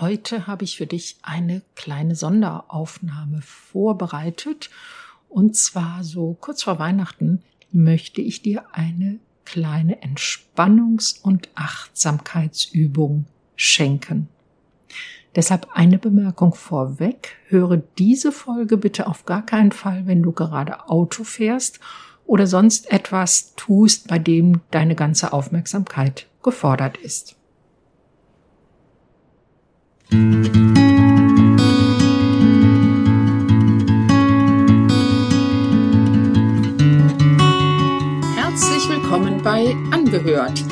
Heute habe ich für dich eine kleine Sonderaufnahme vorbereitet. Und zwar so kurz vor Weihnachten möchte ich dir eine kleine Entspannungs- und Achtsamkeitsübung schenken. Deshalb eine Bemerkung vorweg. Höre diese Folge bitte auf gar keinen Fall, wenn du gerade Auto fährst oder sonst etwas tust, bei dem deine ganze Aufmerksamkeit gefordert ist. Herzlich willkommen bei Angehört,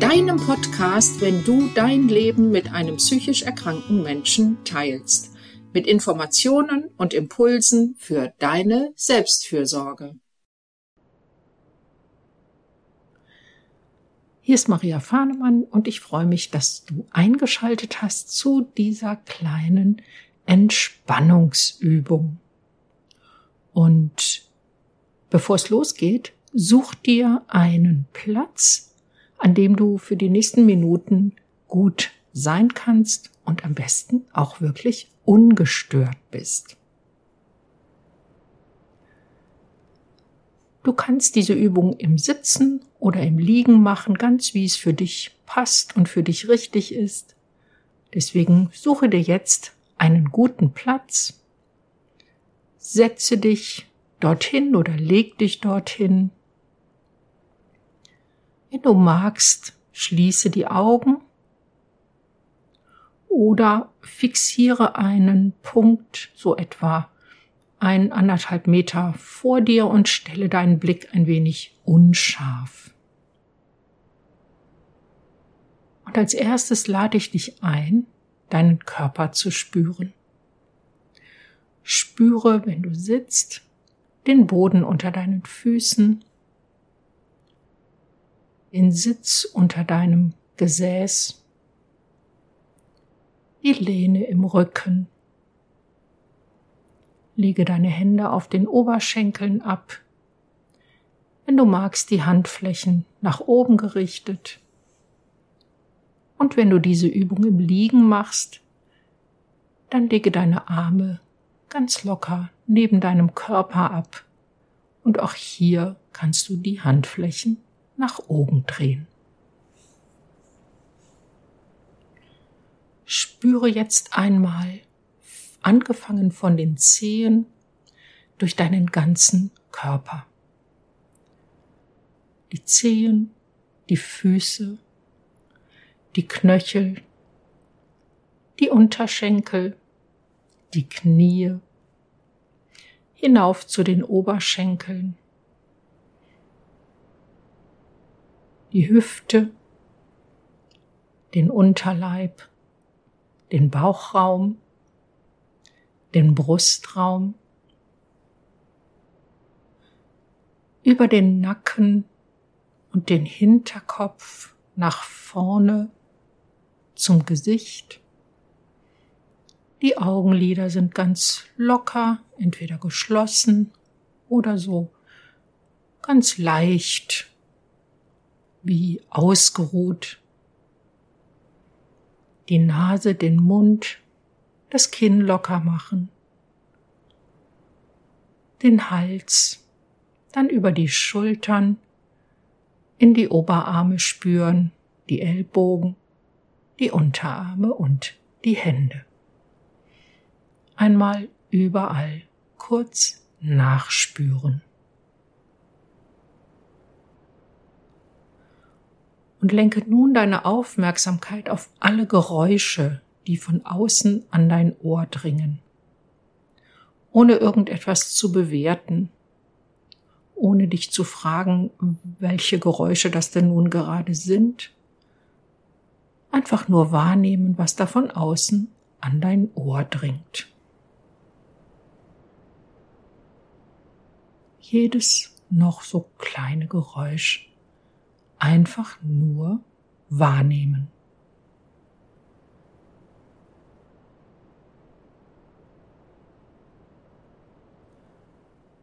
deinem Podcast, wenn du dein Leben mit einem psychisch erkrankten Menschen teilst, mit Informationen und Impulsen für deine Selbstfürsorge. Hier ist Maria Fahnemann und ich freue mich, dass du eingeschaltet hast zu dieser kleinen Entspannungsübung. Und bevor es losgeht, such dir einen Platz, an dem du für die nächsten Minuten gut sein kannst und am besten auch wirklich ungestört bist. Du kannst diese Übung im Sitzen oder im Liegen machen, ganz wie es für dich passt und für dich richtig ist. Deswegen suche dir jetzt einen guten Platz, setze dich dorthin oder leg dich dorthin. Wenn du magst, schließe die Augen oder fixiere einen Punkt, so etwa ein anderthalb Meter vor dir und stelle deinen Blick ein wenig unscharf. Und als erstes lade ich dich ein, deinen Körper zu spüren. Spüre, wenn du sitzt, den Boden unter deinen Füßen, den Sitz unter deinem Gesäß, die Lehne im Rücken Lege deine Hände auf den Oberschenkeln ab. Wenn du magst, die Handflächen nach oben gerichtet. Und wenn du diese Übung im Liegen machst, dann lege deine Arme ganz locker neben deinem Körper ab. Und auch hier kannst du die Handflächen nach oben drehen. Spüre jetzt einmal angefangen von den Zehen durch deinen ganzen Körper. Die Zehen, die Füße, die Knöchel, die Unterschenkel, die Knie, hinauf zu den Oberschenkeln, die Hüfte, den Unterleib, den Bauchraum, den Brustraum, über den Nacken und den Hinterkopf nach vorne zum Gesicht. Die Augenlider sind ganz locker, entweder geschlossen oder so ganz leicht wie ausgeruht. Die Nase, den Mund das Kinn locker machen, den Hals, dann über die Schultern, in die Oberarme spüren, die Ellbogen, die Unterarme und die Hände. Einmal überall kurz nachspüren. Und lenke nun deine Aufmerksamkeit auf alle Geräusche, die von außen an dein Ohr dringen, ohne irgendetwas zu bewerten, ohne dich zu fragen, welche Geräusche das denn nun gerade sind. Einfach nur wahrnehmen, was da von außen an dein Ohr dringt. Jedes noch so kleine Geräusch einfach nur wahrnehmen.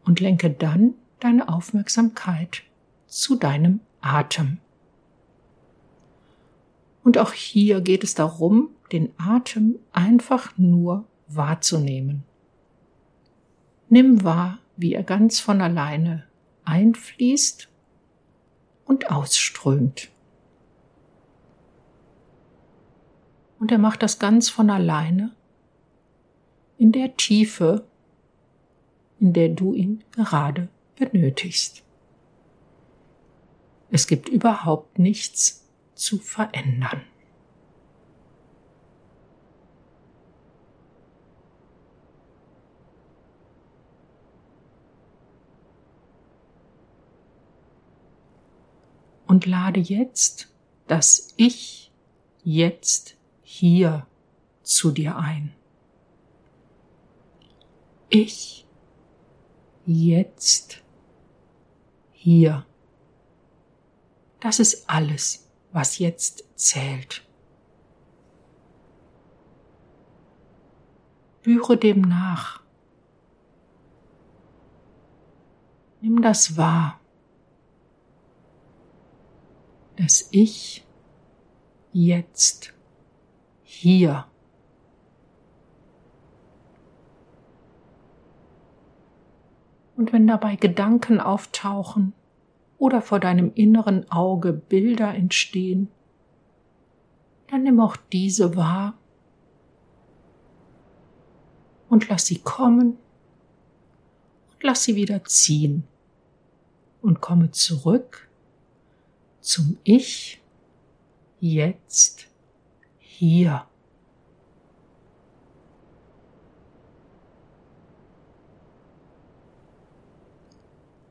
Und lenke dann deine Aufmerksamkeit zu deinem Atem. Und auch hier geht es darum, den Atem einfach nur wahrzunehmen. Nimm wahr, wie er ganz von alleine einfließt und ausströmt. Und er macht das ganz von alleine in der Tiefe, in der du ihn gerade benötigst. Es gibt überhaupt nichts zu verändern. Und lade jetzt das Ich jetzt hier zu dir ein. Ich jetzt hier. Das ist alles, was jetzt zählt. Spüre dem nach. Nimm das wahr, dass ich jetzt hier Und wenn dabei Gedanken auftauchen oder vor deinem inneren Auge Bilder entstehen, dann nimm auch diese wahr und lass sie kommen und lass sie wieder ziehen und komme zurück zum Ich jetzt hier.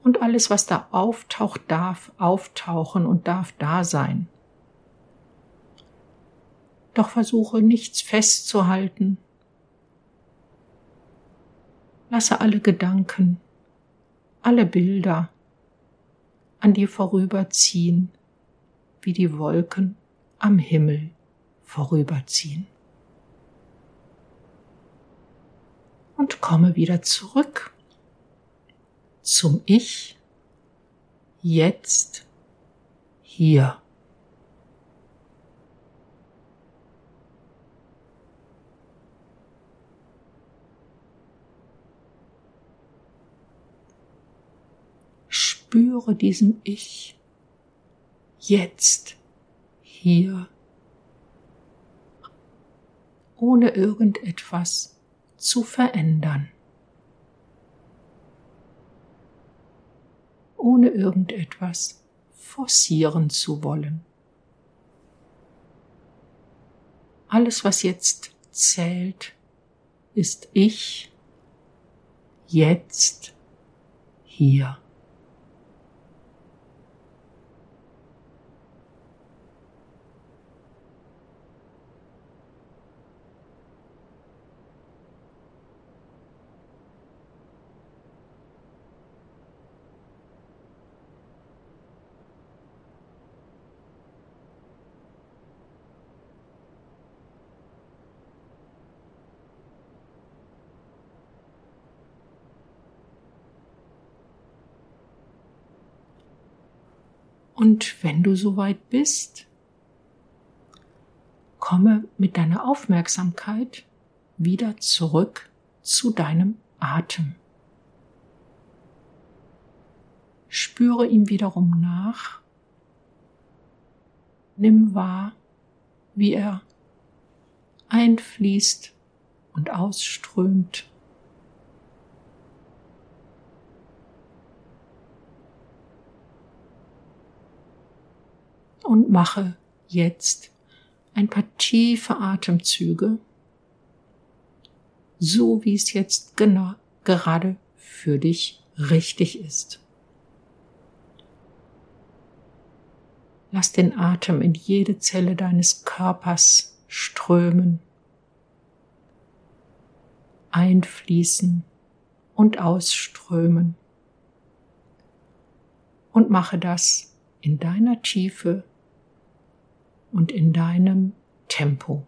Und alles, was da auftaucht, darf auftauchen und darf da sein. Doch versuche nichts festzuhalten. Lasse alle Gedanken, alle Bilder an dir vorüberziehen, wie die Wolken am Himmel vorüberziehen. Und komme wieder zurück zum Ich jetzt hier. Spüre diesem Ich jetzt hier, ohne irgendetwas zu verändern. Ohne irgendetwas forcieren zu wollen. Alles, was jetzt zählt, ist ich jetzt hier. Und wenn du soweit bist, komme mit deiner Aufmerksamkeit wieder zurück zu deinem Atem. Spüre ihm wiederum nach. Nimm wahr, wie er einfließt und ausströmt. Und mache jetzt ein paar tiefe Atemzüge, so wie es jetzt genau gerade für dich richtig ist. Lass den Atem in jede Zelle deines Körpers strömen, einfließen und ausströmen. Und mache das in deiner Tiefe und in deinem Tempo.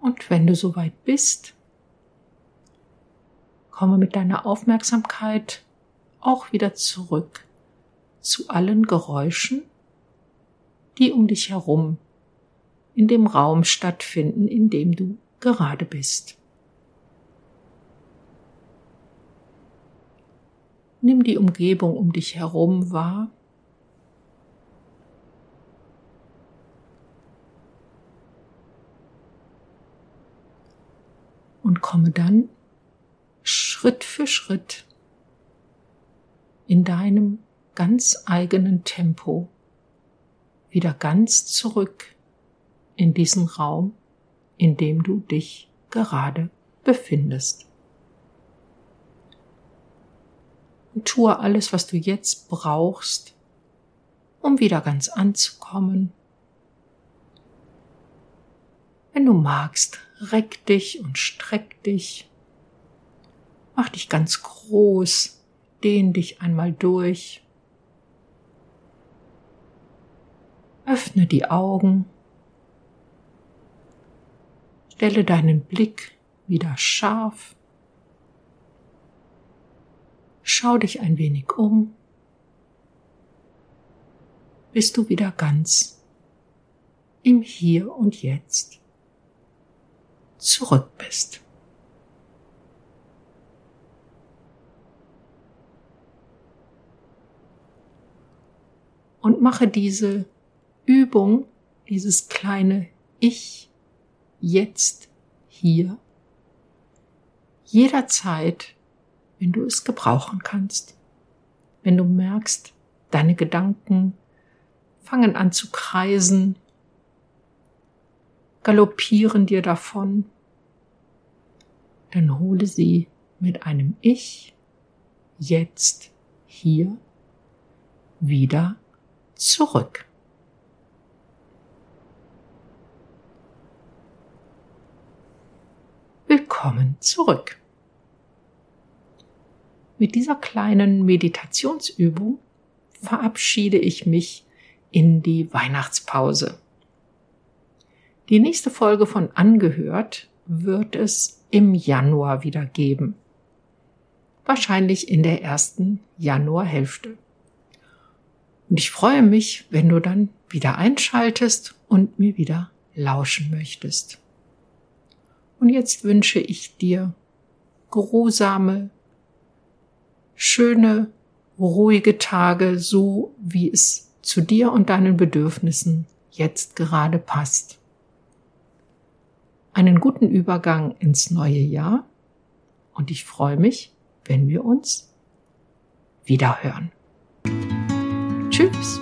Und wenn du soweit bist, komme mit deiner Aufmerksamkeit auch wieder zurück zu allen Geräuschen, die um dich herum in dem Raum stattfinden, in dem du gerade bist. Nimm die Umgebung um dich herum wahr. Und komme dann Schritt für Schritt in deinem ganz eigenen Tempo wieder ganz zurück in diesen Raum, in dem du dich gerade befindest. Und tue alles, was du jetzt brauchst, um wieder ganz anzukommen. Wenn du magst, reck dich und streck dich. Mach dich ganz groß, dehn dich einmal durch. Öffne die Augen. Stelle deinen Blick wieder scharf. Schau dich ein wenig um, bis du wieder ganz im Hier und Jetzt zurück bist. Und mache diese Übung, dieses kleine Ich jetzt hier jederzeit, wenn du es gebrauchen kannst. Wenn du merkst, deine Gedanken fangen an zu kreisen, galoppieren dir davon, dann hole sie mit einem Ich jetzt hier wieder zurück. Willkommen zurück. Mit dieser kleinen Meditationsübung verabschiede ich mich in die Weihnachtspause. Die nächste Folge von Angehört wird es im Januar wieder geben. Wahrscheinlich in der ersten Januarhälfte. Und ich freue mich, wenn du dann wieder einschaltest und mir wieder lauschen möchtest. Und jetzt wünsche ich dir geruhsame, schöne, ruhige Tage, so wie es zu dir und deinen Bedürfnissen jetzt gerade passt. Einen guten Übergang ins neue Jahr und ich freue mich, wenn wir uns wiederhören. Tschüss.